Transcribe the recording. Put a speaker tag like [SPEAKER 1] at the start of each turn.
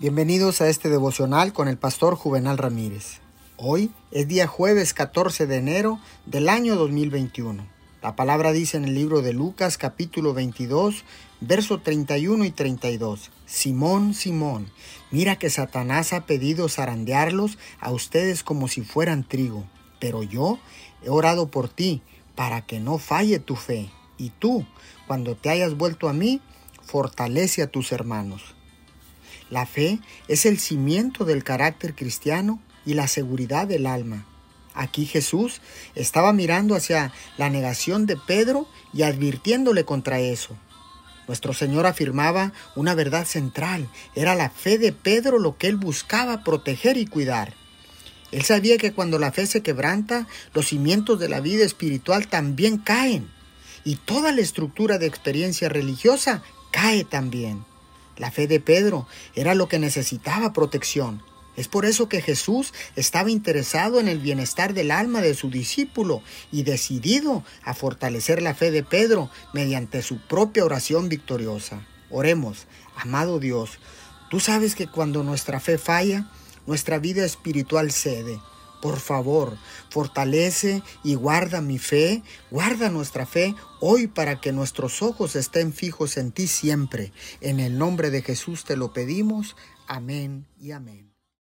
[SPEAKER 1] Bienvenidos a este devocional con el pastor Juvenal Ramírez. Hoy es día jueves 14 de enero del año 2021. La palabra dice en el libro de Lucas capítulo 22, verso 31 y 32. Simón, Simón, mira que Satanás ha pedido zarandearlos a ustedes como si fueran trigo, pero yo he orado por ti para que no falle tu fe. Y tú, cuando te hayas vuelto a mí, fortalece a tus hermanos. La fe es el cimiento del carácter cristiano y la seguridad del alma. Aquí Jesús estaba mirando hacia la negación de Pedro y advirtiéndole contra eso. Nuestro Señor afirmaba una verdad central. Era la fe de Pedro lo que él buscaba proteger y cuidar. Él sabía que cuando la fe se quebranta, los cimientos de la vida espiritual también caen. Y toda la estructura de experiencia religiosa cae también. La fe de Pedro era lo que necesitaba protección. Es por eso que Jesús estaba interesado en el bienestar del alma de su discípulo y decidido a fortalecer la fe de Pedro mediante su propia oración victoriosa. Oremos, amado Dios, tú sabes que cuando nuestra fe falla, nuestra vida espiritual cede. Por favor, fortalece y guarda mi fe, guarda nuestra fe hoy para que nuestros ojos estén fijos en ti siempre. En el nombre de Jesús te lo pedimos. Amén y amén.